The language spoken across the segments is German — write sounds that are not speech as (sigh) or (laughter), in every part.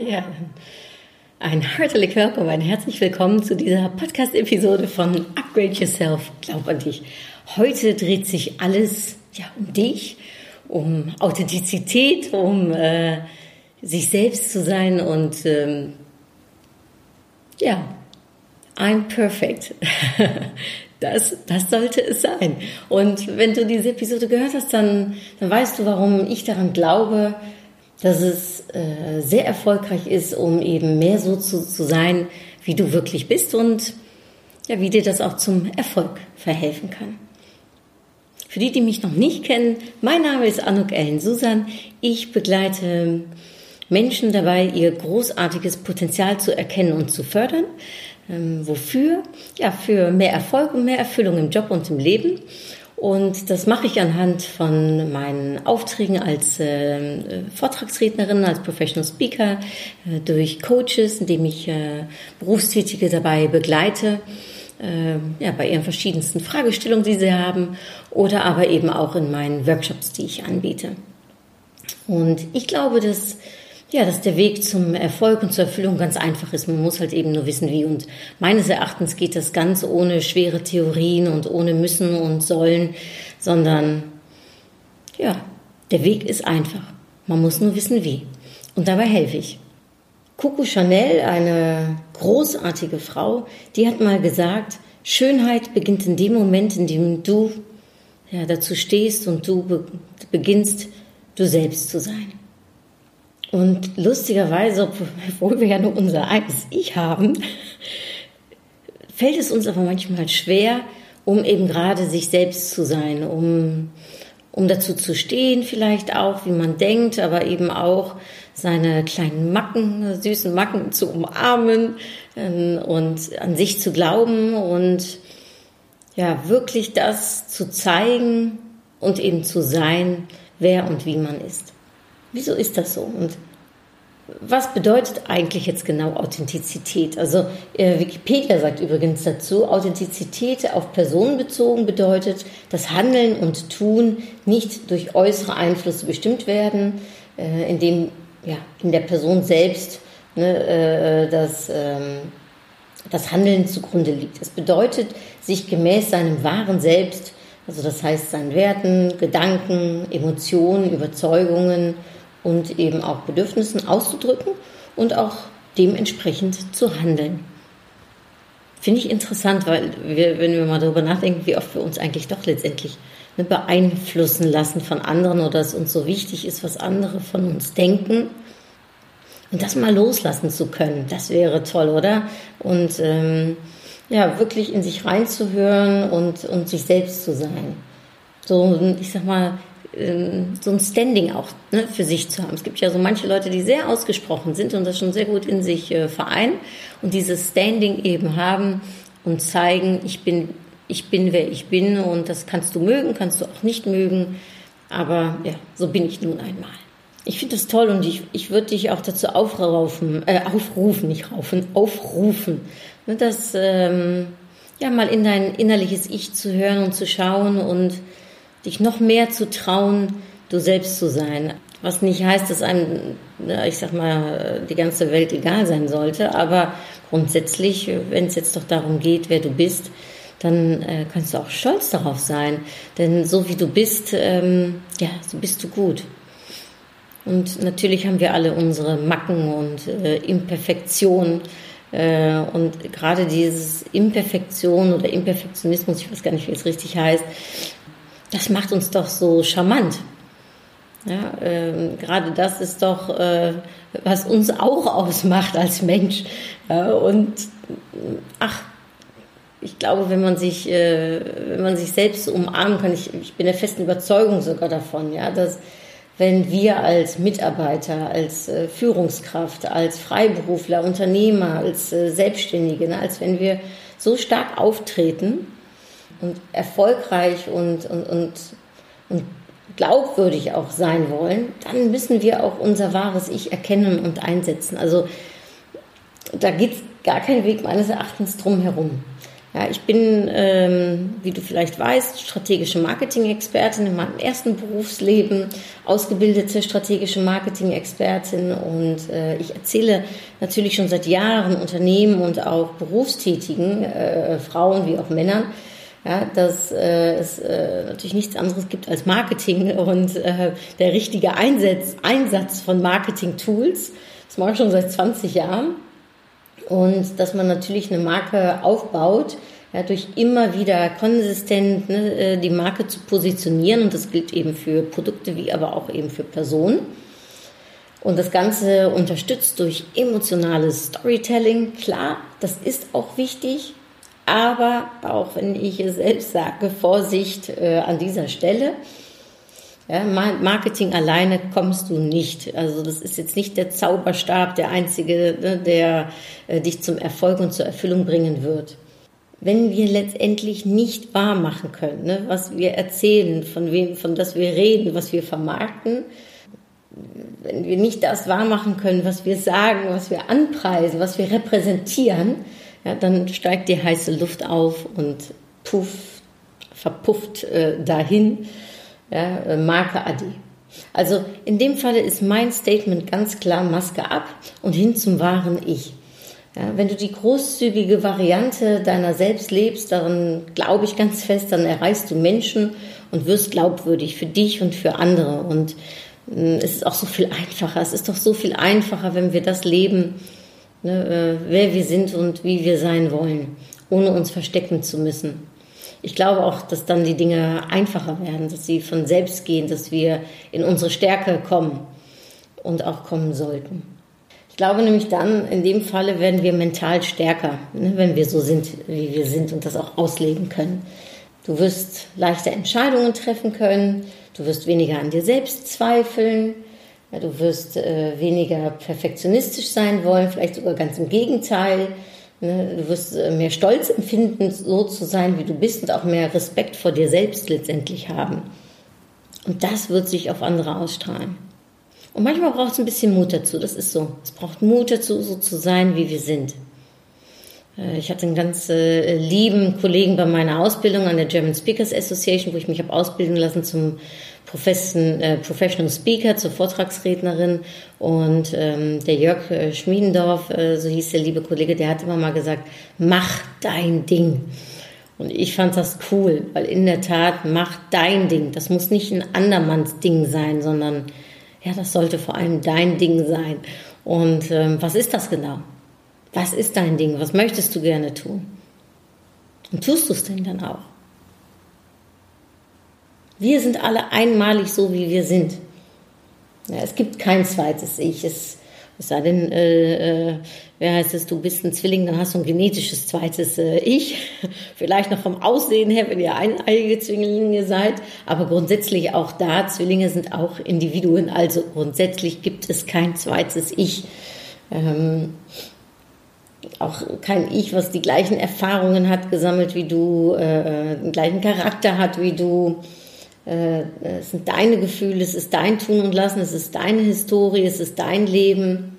Ja, ein herzlich willkommen, ein herzlich willkommen zu dieser Podcast-Episode von Upgrade Yourself, glaub an dich. Heute dreht sich alles ja, um dich, um Authentizität, um äh, sich selbst zu sein und ähm, ja, I'm perfect. (laughs) Das, das sollte es sein. Und wenn du diese Episode gehört hast, dann, dann weißt du, warum ich daran glaube, dass es äh, sehr erfolgreich ist, um eben mehr so zu, zu sein, wie du wirklich bist und ja, wie dir das auch zum Erfolg verhelfen kann. Für die, die mich noch nicht kennen, mein Name ist Anuk Ellen Susan. Ich begleite Menschen dabei, ihr großartiges Potenzial zu erkennen und zu fördern. Ähm, wofür? Ja, für mehr Erfolg und mehr Erfüllung im Job und im Leben. Und das mache ich anhand von meinen Aufträgen als äh, Vortragsrednerin, als Professional Speaker, äh, durch Coaches, indem ich äh, Berufstätige dabei begleite, äh, ja, bei ihren verschiedensten Fragestellungen, die sie haben, oder aber eben auch in meinen Workshops, die ich anbiete. Und ich glaube, dass ja, dass der Weg zum Erfolg und zur Erfüllung ganz einfach ist. Man muss halt eben nur wissen, wie. Und meines Erachtens geht das ganz ohne schwere Theorien und ohne müssen und sollen, sondern ja, der Weg ist einfach. Man muss nur wissen, wie. Und dabei helfe ich. Coco Chanel, eine großartige Frau, die hat mal gesagt, Schönheit beginnt in dem Moment, in dem du ja, dazu stehst und du be beginnst, du selbst zu sein. Und lustigerweise, obwohl wir ja nur unser eigenes Ich haben, fällt es uns aber manchmal schwer, um eben gerade sich selbst zu sein, um, um dazu zu stehen, vielleicht auch, wie man denkt, aber eben auch seine kleinen Macken, süßen Macken zu umarmen ähm, und an sich zu glauben und ja, wirklich das zu zeigen und eben zu sein, wer und wie man ist. Wieso ist das so? Und was bedeutet eigentlich jetzt genau Authentizität? Also äh, Wikipedia sagt übrigens dazu, Authentizität auf Personen bezogen bedeutet, dass Handeln und Tun nicht durch äußere Einflüsse bestimmt werden, äh, indem ja, in der Person selbst ne, äh, das, ähm, das Handeln zugrunde liegt. Es bedeutet, sich gemäß seinem wahren Selbst, also das heißt seinen Werten, Gedanken, Emotionen, Überzeugungen, und eben auch Bedürfnissen auszudrücken und auch dementsprechend zu handeln. Finde ich interessant, weil wir, wenn wir mal darüber nachdenken, wie oft wir uns eigentlich doch letztendlich ne, beeinflussen lassen von anderen oder es uns so wichtig ist, was andere von uns denken. Und das mal loslassen zu können, das wäre toll, oder? Und ähm, ja, wirklich in sich reinzuhören und, und sich selbst zu sein. So, ich sag mal, so ein Standing auch ne, für sich zu haben. Es gibt ja so manche Leute, die sehr ausgesprochen sind und das schon sehr gut in sich äh, vereinen und dieses Standing eben haben und zeigen, ich bin, ich bin, wer ich bin und das kannst du mögen, kannst du auch nicht mögen, aber ja, so bin ich nun einmal. Ich finde das toll und ich, ich würde dich auch dazu aufrufen, äh, aufrufen, nicht raufen, aufrufen, ne, das ähm, ja mal in dein innerliches Ich zu hören und zu schauen und dich noch mehr zu trauen, du selbst zu sein. Was nicht heißt, dass einem, ich sag mal, die ganze Welt egal sein sollte, aber grundsätzlich, wenn es jetzt doch darum geht, wer du bist, dann äh, kannst du auch stolz darauf sein. Denn so wie du bist, ähm, ja, so bist du gut. Und natürlich haben wir alle unsere Macken und äh, Imperfektionen. Äh, und gerade dieses Imperfektion oder Imperfektionismus, ich weiß gar nicht, wie es richtig heißt, das macht uns doch so charmant. Ja, ähm, gerade das ist doch, äh, was uns auch ausmacht als Mensch. Ja, und ach, ich glaube, wenn man sich, äh, wenn man sich selbst umarmen kann, ich, ich bin der festen Überzeugung sogar davon, ja, dass wenn wir als Mitarbeiter, als äh, Führungskraft, als Freiberufler, Unternehmer, als äh, Selbstständige, ne, als wenn wir so stark auftreten und erfolgreich und, und, und, und glaubwürdig auch sein wollen, dann müssen wir auch unser wahres Ich erkennen und einsetzen. Also da geht gar kein Weg meines Erachtens drum herum. Ja, ich bin, ähm, wie du vielleicht weißt, strategische Marketing-Expertin in meinem ersten Berufsleben, ausgebildete strategische Marketing-Expertin und äh, ich erzähle natürlich schon seit Jahren Unternehmen und auch berufstätigen äh, Frauen wie auch Männern, ja, dass äh, es äh, natürlich nichts anderes gibt als Marketing und äh, der richtige Einsatz, Einsatz von Marketing-Tools. Das mache ich schon seit 20 Jahren und dass man natürlich eine Marke aufbaut, ja, durch immer wieder konsistent ne, äh, die Marke zu positionieren und das gilt eben für Produkte wie aber auch eben für Personen. Und das Ganze unterstützt durch emotionales Storytelling. Klar, das ist auch wichtig, aber auch wenn ich es selbst sage, Vorsicht äh, an dieser Stelle. Ja, Marketing alleine kommst du nicht. Also das ist jetzt nicht der Zauberstab, der einzige, ne, der äh, dich zum Erfolg und zur Erfüllung bringen wird. Wenn wir letztendlich nicht wahr machen können, ne, was wir erzählen, von wem, von das wir reden, was wir vermarkten, wenn wir nicht das wahr machen können, was wir sagen, was wir anpreisen, was wir repräsentieren, ja, dann steigt die heiße Luft auf und puff, verpufft äh, dahin ja, äh, Marke Adi. Also in dem Falle ist mein Statement ganz klar Maske ab und hin zum wahren Ich. Ja, wenn du die großzügige Variante deiner selbst lebst, daran glaube ich ganz fest, dann erreichst du Menschen und wirst glaubwürdig für dich und für andere. Und äh, es ist auch so viel einfacher. Es ist doch so viel einfacher, wenn wir das leben, ne, äh, wer wir sind und wie wir sein wollen, ohne uns verstecken zu müssen ich glaube auch, dass dann die Dinge einfacher werden, dass sie von selbst gehen, dass wir in unsere Stärke kommen und auch kommen sollten. Ich glaube nämlich dann, in dem Falle werden wir mental stärker, ne, wenn wir so sind, wie wir sind und das auch ausleben können. Du wirst leichter Entscheidungen treffen können, du wirst weniger an dir selbst zweifeln, du wirst äh, weniger perfektionistisch sein wollen, vielleicht sogar ganz im Gegenteil. Ne, du wirst äh, mehr Stolz empfinden, so zu sein, wie du bist und auch mehr Respekt vor dir selbst letztendlich haben. Und das wird sich auf andere ausstrahlen. Und manchmal braucht es ein bisschen Mut dazu, das ist so. Es braucht Mut dazu, so zu sein, wie wir sind. Äh, ich hatte einen ganz äh, lieben Kollegen bei meiner Ausbildung an der German Speakers Association, wo ich mich habe ausbilden lassen zum Profession, äh, Professional Speaker, zur Vortragsrednerin. Und ähm, der Jörg äh, Schmiedendorf, äh, so hieß der liebe Kollege, der hat immer mal gesagt, mach dein Ding. Und ich fand das cool, weil in der Tat, mach dein Ding. Das muss nicht ein andermanns Ding sein, sondern ja, das sollte vor allem dein Ding sein. Und ähm, was ist das genau? Was ist dein Ding? Was möchtest du gerne tun? Und tust du es denn dann auch? Wir sind alle einmalig so, wie wir sind. Ja, es gibt kein zweites Ich. Es, es sei denn, äh, äh, wer heißt es, du bist ein Zwilling, dann hast du ein genetisches zweites äh, Ich. (laughs) Vielleicht noch vom Aussehen her, wenn ihr eineiige Zwillinge seid. Aber grundsätzlich auch da, Zwillinge sind auch Individuen. Also grundsätzlich gibt es kein zweites Ich. Ähm, auch kein Ich, was die gleichen Erfahrungen hat gesammelt wie du, äh, den gleichen Charakter hat wie du, äh, es sind deine Gefühle, es ist dein Tun und Lassen, es ist deine Historie, es ist dein Leben.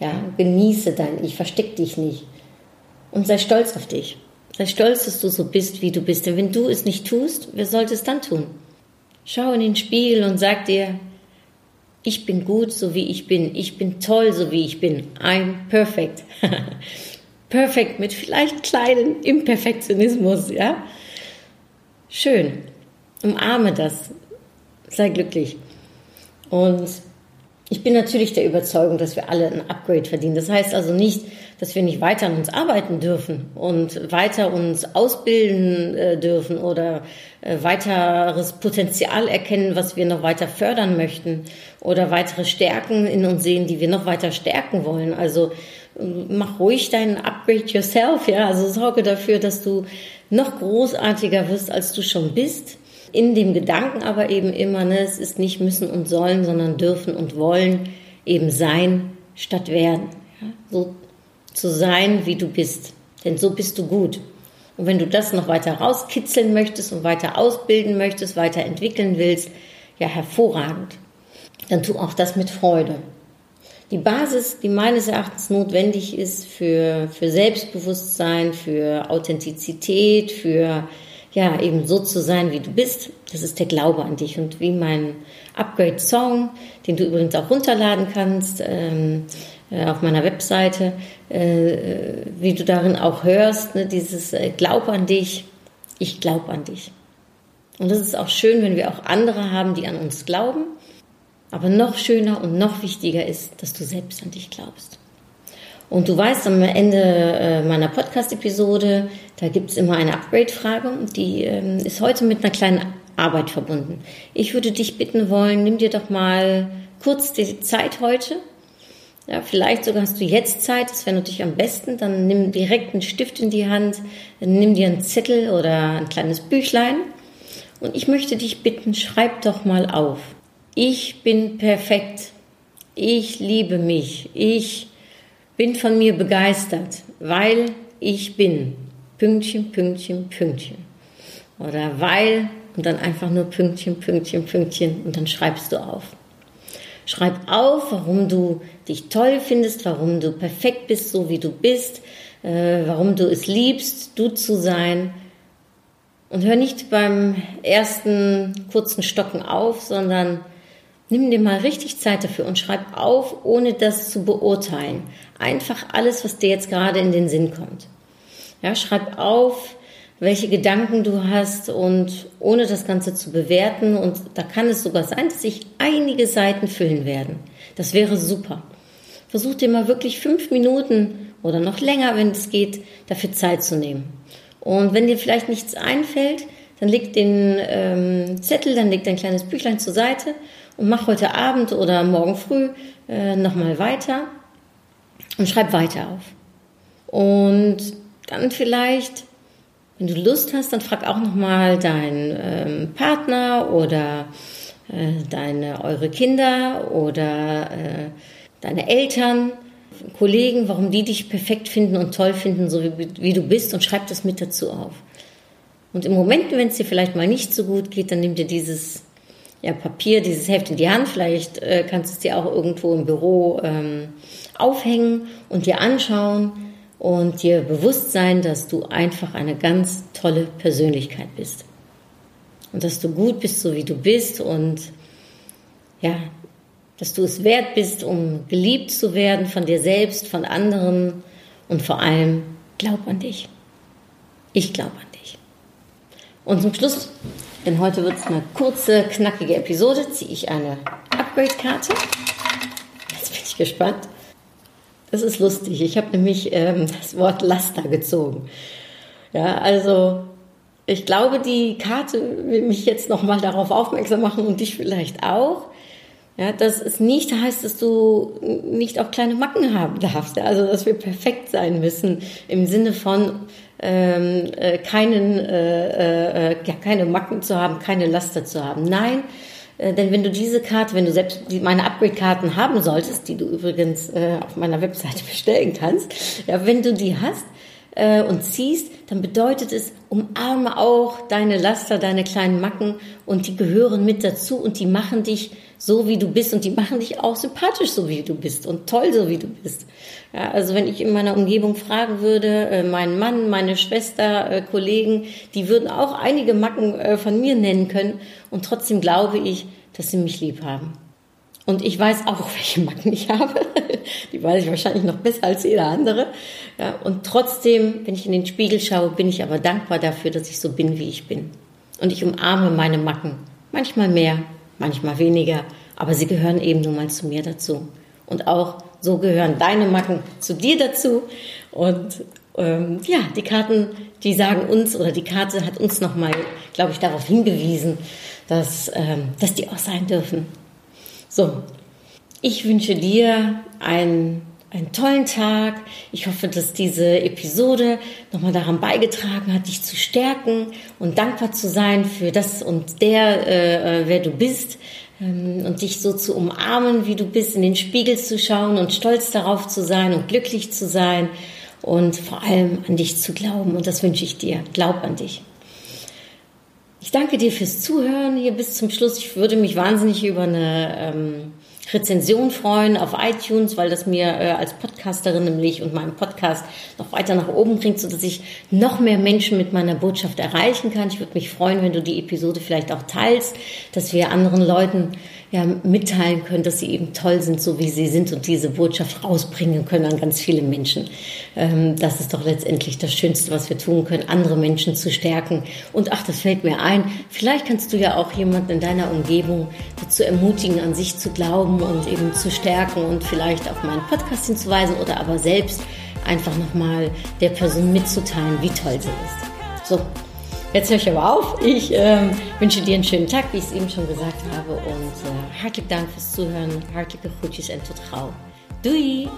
Ja, genieße dein Ich, versteck dich nicht. Und sei stolz auf dich. Sei stolz, dass du so bist, wie du bist. Denn wenn du es nicht tust, wer sollte es dann tun? Schau in den Spiegel und sag dir, ich bin gut, so wie ich bin. Ich bin toll, so wie ich bin. I'm perfect. (laughs) perfect mit vielleicht kleinen Imperfektionismus, ja? Schön umarme das. Sei glücklich. Und ich bin natürlich der Überzeugung, dass wir alle ein Upgrade verdienen. Das heißt also nicht, dass wir nicht weiter an uns arbeiten dürfen und weiter uns ausbilden äh, dürfen oder äh, weiteres Potenzial erkennen, was wir noch weiter fördern möchten oder weitere Stärken in uns sehen, die wir noch weiter stärken wollen. Also äh, mach ruhig deinen Upgrade yourself, ja. Also sorge dafür, dass du noch großartiger wirst, als du schon bist in dem Gedanken aber eben immer, ne, es ist nicht müssen und sollen, sondern dürfen und wollen eben sein statt werden. Ja? So zu sein, wie du bist. Denn so bist du gut. Und wenn du das noch weiter rauskitzeln möchtest und weiter ausbilden möchtest, weiter entwickeln willst, ja, hervorragend. Dann tu auch das mit Freude. Die Basis, die meines Erachtens notwendig ist für, für Selbstbewusstsein, für Authentizität, für ja, eben so zu sein, wie du bist, das ist der Glaube an dich. Und wie mein Upgrade-Song, den du übrigens auch runterladen kannst ähm, äh, auf meiner Webseite, äh, wie du darin auch hörst, ne, dieses äh, Glaub an dich, ich glaube an dich. Und das ist auch schön, wenn wir auch andere haben, die an uns glauben. Aber noch schöner und noch wichtiger ist, dass du selbst an dich glaubst. Und du weißt, am Ende äh, meiner Podcast-Episode, da gibt es immer eine Upgrade-Frage die ähm, ist heute mit einer kleinen Arbeit verbunden. Ich würde dich bitten wollen, nimm dir doch mal kurz die Zeit heute. Ja, vielleicht sogar hast du jetzt Zeit, das wäre natürlich am besten. Dann nimm direkt einen Stift in die Hand, nimm dir einen Zettel oder ein kleines Büchlein. Und ich möchte dich bitten, schreib doch mal auf. Ich bin perfekt. Ich liebe mich. Ich bin von mir begeistert, weil ich bin. Pünktchen, Pünktchen, Pünktchen. Oder weil und dann einfach nur Pünktchen, Pünktchen, Pünktchen und dann schreibst du auf. Schreib auf, warum du dich toll findest, warum du perfekt bist, so wie du bist, äh, warum du es liebst, du zu sein. Und hör nicht beim ersten kurzen Stocken auf, sondern Nimm dir mal richtig Zeit dafür und schreib auf, ohne das zu beurteilen. Einfach alles, was dir jetzt gerade in den Sinn kommt. Ja, schreib auf, welche Gedanken du hast und ohne das Ganze zu bewerten. Und da kann es sogar sein, dass sich einige Seiten füllen werden. Das wäre super. Versuch dir mal wirklich fünf Minuten oder noch länger, wenn es geht, dafür Zeit zu nehmen. Und wenn dir vielleicht nichts einfällt, dann leg den ähm, Zettel, dann leg dein kleines Büchlein zur Seite und mach heute Abend oder morgen früh äh, nochmal weiter und schreib weiter auf. Und dann vielleicht, wenn du Lust hast, dann frag auch nochmal deinen ähm, Partner oder äh, deine, eure Kinder oder äh, deine Eltern, Kollegen, warum die dich perfekt finden und toll finden, so wie, wie du bist und schreib das mit dazu auf. Und im Moment, wenn es dir vielleicht mal nicht so gut geht, dann nimm dir dieses ja, Papier, dieses Heft in die Hand. Vielleicht äh, kannst du es dir auch irgendwo im Büro ähm, aufhängen und dir anschauen und dir bewusst sein, dass du einfach eine ganz tolle Persönlichkeit bist. Und dass du gut bist, so wie du bist und ja, dass du es wert bist, um geliebt zu werden von dir selbst, von anderen und vor allem glaub an dich. Ich glaube an dich. Und zum Schluss, denn heute wird es eine kurze, knackige Episode, ziehe ich eine Upgrade-Karte. Jetzt bin ich gespannt. Das ist lustig. Ich habe nämlich ähm, das Wort Laster gezogen. Ja, also ich glaube, die Karte will mich jetzt nochmal darauf aufmerksam machen und dich vielleicht auch. Ja, dass es nicht heißt, dass du nicht auch kleine Macken haben darfst. Also, dass wir perfekt sein müssen im Sinne von, ähm, äh, keinen, äh, äh, ja, keine Macken zu haben, keine Laster zu haben. Nein, äh, denn wenn du diese Karte, wenn du selbst meine Upgrade-Karten haben solltest, die du übrigens äh, auf meiner Webseite (laughs) bestellen kannst, ja, wenn du die hast äh, und ziehst, dann bedeutet es, umarme auch deine Laster, deine kleinen Macken und die gehören mit dazu und die machen dich so, wie du bist und die machen dich auch sympathisch, so wie du bist und toll, so wie du bist. Ja, also wenn ich in meiner Umgebung fragen würde, äh, meinen Mann, meine Schwester, äh, Kollegen, die würden auch einige Macken äh, von mir nennen können und trotzdem glaube ich, dass sie mich lieb haben. Und ich weiß auch, (laughs) welche Macken ich habe. (laughs) Die weiß ich wahrscheinlich noch besser als jeder andere. Ja, und trotzdem, wenn ich in den Spiegel schaue, bin ich aber dankbar dafür, dass ich so bin, wie ich bin. Und ich umarme meine Macken. Manchmal mehr, manchmal weniger, aber sie gehören eben nun mal zu mir dazu. Und auch so gehören deine Macken zu dir dazu. Und ähm, ja, die Karten, die sagen uns, oder die Karte hat uns nochmal, glaube ich, darauf hingewiesen, dass, ähm, dass die auch sein dürfen. So, ich wünsche dir ein, einen tollen Tag. Ich hoffe, dass diese Episode nochmal daran beigetragen hat, dich zu stärken und dankbar zu sein für das und der, äh, äh, wer du bist ähm, und dich so zu umarmen, wie du bist, in den Spiegel zu schauen und stolz darauf zu sein und glücklich zu sein und vor allem an dich zu glauben. Und das wünsche ich dir. Glaub an dich. Ich danke dir fürs Zuhören hier bis zum Schluss. Ich würde mich wahnsinnig über eine ähm, Rezension freuen auf iTunes, weil das mir äh, als Podcasterin nämlich und meinem Podcast noch weiter nach oben bringt, sodass ich noch mehr Menschen mit meiner Botschaft erreichen kann. Ich würde mich freuen, wenn du die Episode vielleicht auch teilst, dass wir anderen Leuten ja, mitteilen können, dass sie eben toll sind, so wie sie sind und diese Botschaft rausbringen können an ganz viele Menschen. Ähm, das ist doch letztendlich das Schönste, was wir tun können, andere Menschen zu stärken. Und ach, das fällt mir ein, vielleicht kannst du ja auch jemanden in deiner Umgebung dazu ermutigen, an sich zu glauben und eben zu stärken und vielleicht auf meinen Podcast hinzuweisen oder aber selbst einfach nochmal der Person mitzuteilen, wie toll sie ist. So, Jetzt höre ich aber auf. Ich äh, wünsche dir einen schönen Tag, wie ich es eben schon gesagt habe. Und äh, hartelijk Dank fürs Zuhören. Hartelijke groetjes en tot gauw. Doei!